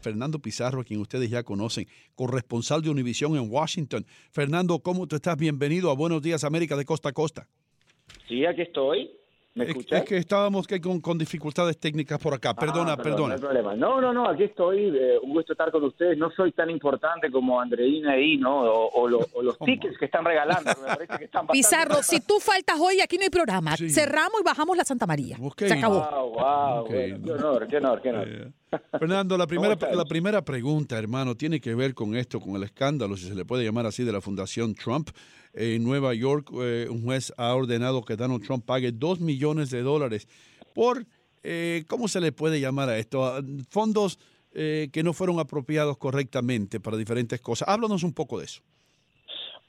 Fernando Pizarro, a quien ustedes ya conocen, corresponsal de Univisión en Washington. Fernando, ¿cómo tú estás? Bienvenido a Buenos Días América de Costa a Costa. Sí, aquí estoy. ¿Me Es, escuchas? es que estábamos con, con dificultades técnicas por acá. Perdona, Ah, perdón, perdona. No, hay problema. no, no, no, aquí estoy. eh, un gusto estar con ustedes. No soy tan importante como Andreina ahí, ¿no? O, o lo- o los tickets que están regalando. que me parece que están bastante- Pizarro, si tú faltas hoy, aquí no hay programa. Sí. Cerramos y bajamos la Santa María. Ok. Se acabó. Wow, wow, Ok. bueno, qué honor, qué honor, qué honor. Eh, Fernando, la primera, la primera pregunta, hermano, tiene que ver con esto, con el escándalo, si se le puede llamar así, de la Fundación Trump. En Nueva York, eh, un juez ha ordenado que Donald Trump pague dos millones de dólares por, eh, ¿cómo se le puede llamar a esto? Ah, Fondos eh, que no fueron apropiados correctamente para diferentes cosas. Háblanos un poco de eso.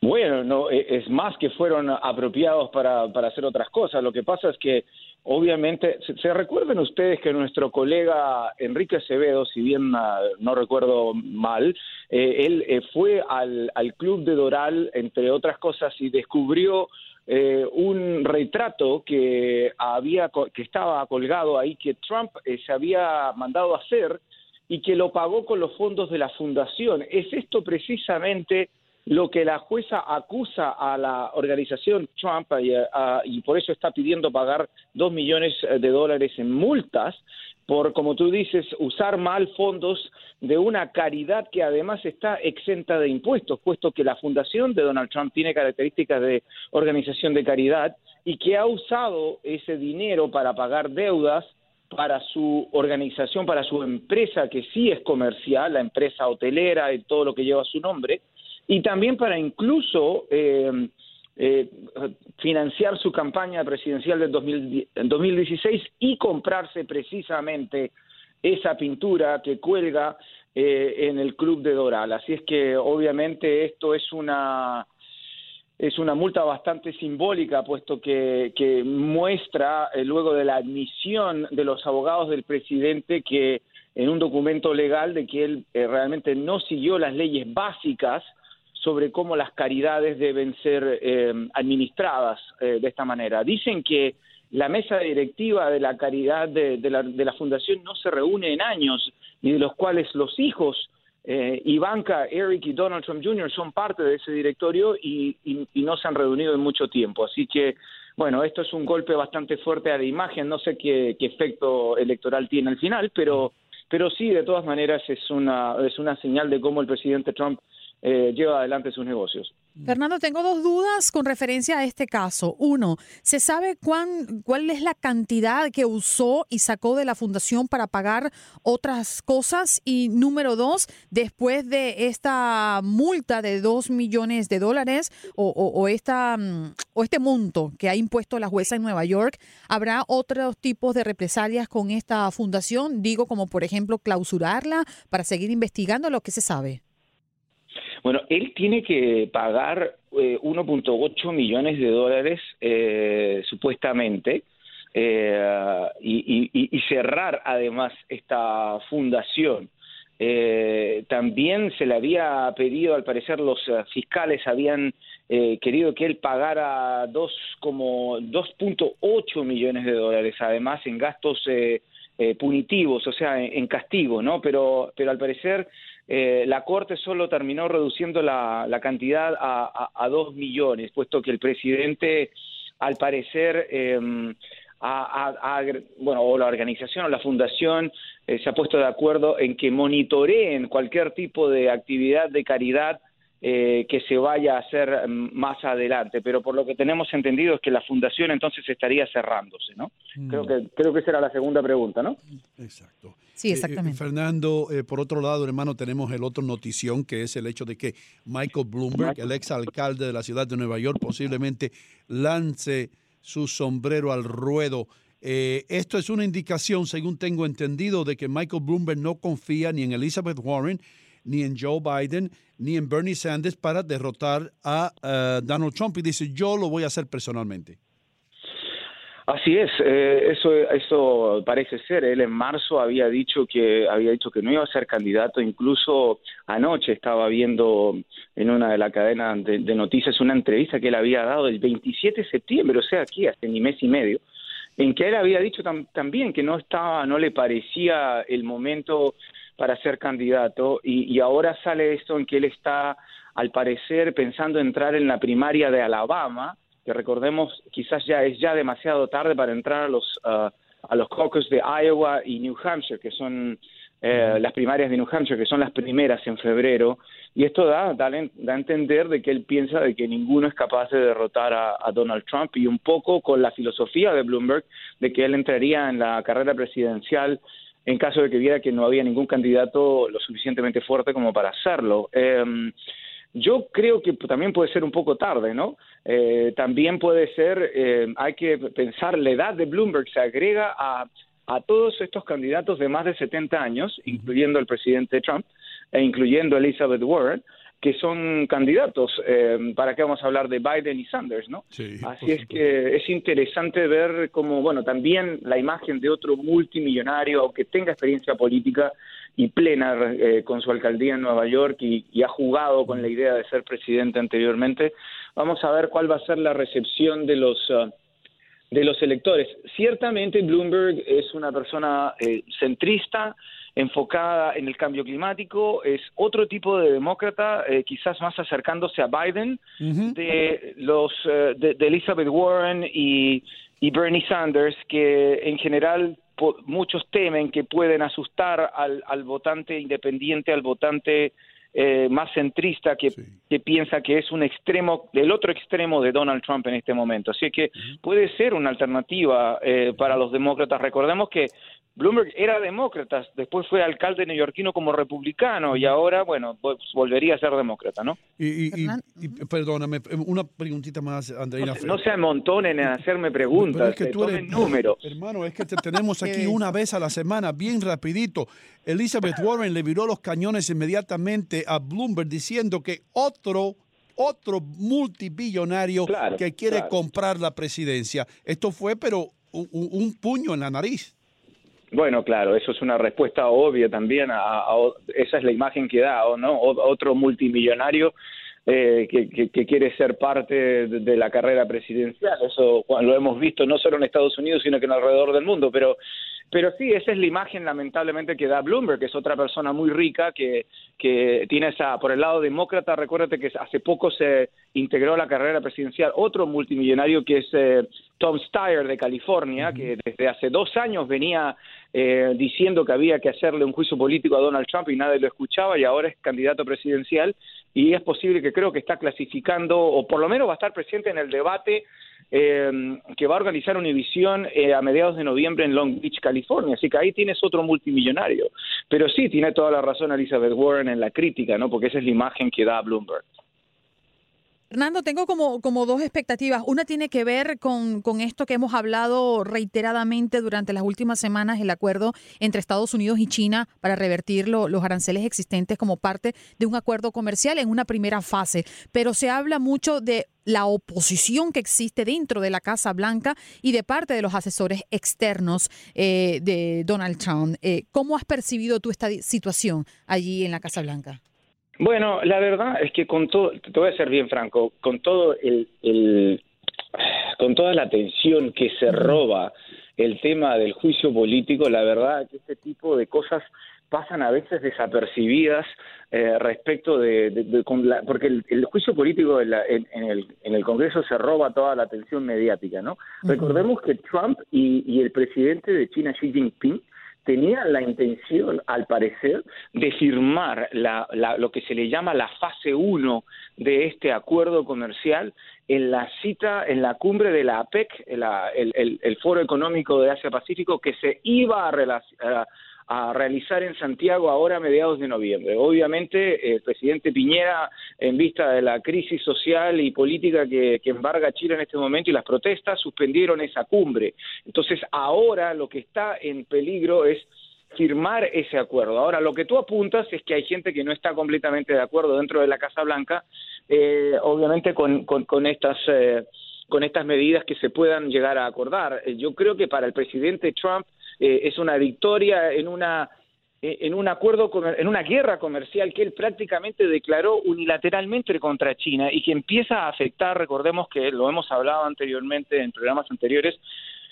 Bueno, no, e- es más que fueron apropiados para, para hacer otras cosas. Lo que pasa es que, obviamente, se, se recuerden ustedes que nuestro colega Enrique Acevedo, si bien ah, no recuerdo mal, eh, él eh, fue al, al club de Doral, entre otras cosas, y descubrió eh, un retrato que había que estaba colgado ahí que Trump eh, se había mandado hacer y que lo pagó con los fondos de la fundación. Es esto precisamente lo que la jueza acusa a la organización Trump y, a- y por eso está pidiendo pagar dos millones de dólares en multas por, como tú dices, usar mal fondos de una caridad que además está exenta de impuestos, puesto que la fundación de Donald Trump tiene características de organización de caridad y que ha usado ese dinero para pagar deudas para su organización, para su empresa, que sí es comercial, la empresa hotelera y todo lo que lleva su nombre, y también para incluso eh, eh, financiar su campaña presidencial del 2010 en 2016 y comprarse precisamente esa pintura que cuelga eh, en el Club de Doral. Así es que obviamente esto es una es una multa bastante simbólica, puesto que, que muestra, eh, luego de la admisión de los abogados del presidente, que en un documento legal de que él eh, realmente no siguió las leyes básicas sobre cómo las caridades deben ser eh, administradas eh, de esta manera. Dicen que la mesa directiva de la caridad de, de la, de la fundación no se reúne en años, ni de los cuales los hijos eh, Ivanka, Eric y Donald Trump Jr. son parte de ese directorio y, y- y no se han reunido en mucho tiempo. Así que, bueno, esto es un golpe bastante fuerte a la imagen. No sé qué, qué efecto electoral tiene al final, pero, pero sí, de todas maneras, es una, es una señal de cómo el presidente Trump eh, lleva adelante sus negocios. Fernando, tengo dos dudas con referencia a este caso. Uno, ¿se sabe cuál es la cantidad que usó y sacó de la fundación para pagar otras cosas? Y número dos, después de esta multa de dos millones de dólares o, o- o esta, mm, o este monto que ha impuesto la jueza en Nueva York, ¿habrá otros tipos de represalias con esta fundación? Digo, como por ejemplo, clausurarla para seguir investigando lo que se sabe. Bueno, él tiene que pagar eh, 1.8 millones de dólares eh, supuestamente eh, y, cerrar además esta fundación. Eh, también se le había pedido, al parecer los eh, fiscales habían querido que él pagara dos como 2.8 millones de dólares, además en gastos punitivos, o sea, en, castigo, ¿no? Pero, pero al parecer eh, la Corte solo terminó reduciendo la, cantidad a, dos millones, puesto que el presidente, al parecer, eh, a, a, bueno, o la organización o la fundación eh, se ha puesto de acuerdo en que monitoreen cualquier tipo de actividad de caridad eh, que se vaya a hacer más adelante, pero por lo que tenemos entendido es que la fundación entonces estaría cerrándose, ¿no? Mm. Creo que creo que esa era la segunda pregunta, ¿no? Exacto. Sí, exactamente. Eh, Fernando, eh, por otro lado, hermano, tenemos el otro notición que es el hecho de que Michael Bloomberg, el ex alcalde de la ciudad de Nueva York, posiblemente lance su sombrero al ruedo. Eh, esto es una indicación, según tengo entendido, de que Michael Bloomberg no confía ni en Elizabeth Warren, ni en Joe Biden, ni en Bernie Sanders para derrotar a uh, Donald Trump y dice, yo lo voy a hacer personalmente. Así es, eh, eso, eso parece ser. Él en marzo había dicho que había dicho que no iba a ser candidato. Incluso anoche estaba viendo en una de las cadenas de, de, noticias una entrevista que él había dado el 27 de septiembre, o sea, aquí hace ni mes y medio, en que él había dicho tam también que no estaba, no le parecía el momento para ser candidato y, y ahora sale esto en que él está, al parecer, pensando entrar en la primaria de Alabama que recordemos quizás ya es ya demasiado tarde para entrar a los uh, a los caucus de Iowa y New Hampshire, que son eh, las primarias de New Hampshire, que son las primeras en febrero, y esto da, da, da a entender de que él piensa de que ninguno es capaz de derrotar a, a, Donald Trump y un poco con la filosofía de Bloomberg de que él entraría en la carrera presidencial en caso de que viera que no había ningún candidato lo suficientemente fuerte como para hacerlo. Eh, yo creo que también puede ser un poco tarde, ¿no? Eh, también puede ser, eh, hay que pensar, la edad de Bloomberg se agrega a, a todos estos candidatos de más de 70 años, incluyendo el presidente Trump e incluyendo Elizabeth Warren, que son candidatos. Eh, ¿Para qué vamos a hablar de Biden y Sanders, no? Sí, Así es que es interesante ver cómo, bueno, también la imagen de otro multimillonario que tenga experiencia política y plena eh, con su alcaldía en Nueva York y, y, ha jugado con la idea de ser presidente anteriormente. Vamos a ver cuál va a ser la recepción de los uh, de los electores. Ciertamente Bloomberg es una persona eh, centrista, enfocada en el cambio climático, es otro tipo de demócrata, eh, quizás más acercándose a Biden, uh -huh. de los uh, de, de, Elizabeth Warren y, y Bernie Sanders, que en general muchos temen que pueden asustar al, al votante independiente, al votante eh, más centrista que, sí. que, piensa que es un extremo, el otro extremo de Donald Trump en este momento. Así que uh -huh. puede ser una alternativa eh, para los demócratas. Recordemos que Bloomberg era demócrata, después fue alcalde neoyorquino como republicano y ahora, bueno, volvería a ser demócrata, ¿no? Y, y, y, y perdóname, una preguntita más, Andreina. No, no se amontonen en hacerme preguntas, es que tú eres, números. Hermano, es que te tenemos aquí una vez a la semana, bien rapidito. Elizabeth Warren le viró los cañones inmediatamente a Bloomberg diciendo que otro otro multibillonario claro, que quiere claro. comprar la presidencia. Esto fue, pero un, un puño en la nariz. Bueno, claro, eso es una respuesta obvia también, a, a, esa es la imagen que da, ¿no? Otro multimillonario eh, que, que, que, quiere ser parte de, de, la carrera presidencial, eso lo hemos visto no solo en Estados Unidos, sino que en alrededor del mundo, pero pero sí, esa es la imagen lamentablemente que da Bloomberg, que es otra persona muy rica que, que tiene esa, por el lado demócrata, recuérdate que hace poco se integró a la carrera presidencial otro multimillonario que es eh, Tom Steyer de California, que desde hace dos años venía eh, diciendo que había que hacerle un juicio político a Donald Trump y nadie lo escuchaba y ahora es candidato presidencial y es posible que creo que está clasificando o por lo menos va a estar presente en el debate eh, que va a organizar Univision eh, a mediados de noviembre en Long Beach, California. Así que ahí tienes otro multimillonario. Pero sí, tiene toda la razón Elizabeth Warren en la crítica, ¿no? Porque esa es la imagen que da Bloomberg. Fernando, tengo como, como dos expectativas. Una tiene que ver con, con, esto que hemos hablado reiteradamente durante las últimas semanas, el acuerdo entre Estados Unidos y China para revertir los aranceles existentes como parte de un acuerdo comercial en una primera fase. Pero se habla mucho de la oposición que existe dentro de la Casa Blanca y de parte de los asesores externos eh, de Donald Trump. Eh, ¿Cómo has percibido tú esta situación allí en la Casa Blanca? Bueno, la verdad es que con todo, te voy a ser bien franco, con todo el, el con toda la atención que se roba el tema del juicio político, la verdad es que este tipo de cosas pasan a veces desapercibidas eh, respecto de, de, porque el, juicio político en, el, en el Congreso se roba toda la atención mediática, ¿no? Recordemos que Trump y, y el presidente de China Xi Jinping tenía la intención, al parecer, de firmar la, lo que se le llama la fase 1 de este acuerdo comercial en la cita, en la cumbre de la APEC, el, el, Foro Económico de Asia-Pacífico, que se iba a, a a realizar en Santiago ahora a mediados de noviembre. Obviamente, el presidente Piñera, en vista de la crisis social y política que, embarga Chile en este momento y las protestas, suspendieron esa cumbre. Entonces, ahora lo que está en peligro es firmar ese acuerdo. Ahora, lo que tú apuntas es que hay gente que no está completamente de acuerdo dentro de la Casa Blanca, eh, obviamente con, con, estas... Eh, con estas medidas que se puedan llegar a acordar. Yo creo que para el presidente Trump eh, es una victoria en una en un acuerdo en una guerra comercial que él prácticamente declaró unilateralmente contra China y que empieza a afectar, recordemos que lo hemos hablado anteriormente en programas anteriores,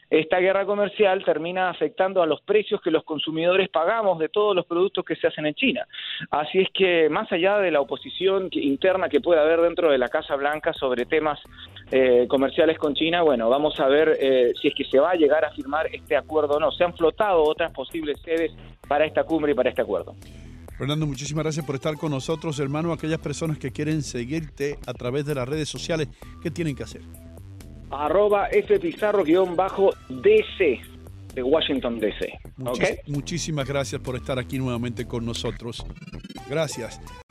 esta guerra comercial termina afectando a los precios que los consumidores pagamos de todos los productos que se hacen en China. Así es que más allá de la oposición interna que pueda haber dentro de la Casa Blanca sobre temas eh, comerciales con China, bueno, vamos a ver eh, si es que se va a llegar a firmar este acuerdo o no. Se han flotado otras posibles sedes para esta cumbre y para este acuerdo. Fernando, muchísimas gracias por estar con nosotros, hermano. Aquellas personas que quieren seguirte a través de las redes sociales, ¿qué tienen que hacer? Arroba fpizarro-dc de Washington DC. Muchísimas gracias por estar aquí nuevamente con nosotros. Gracias.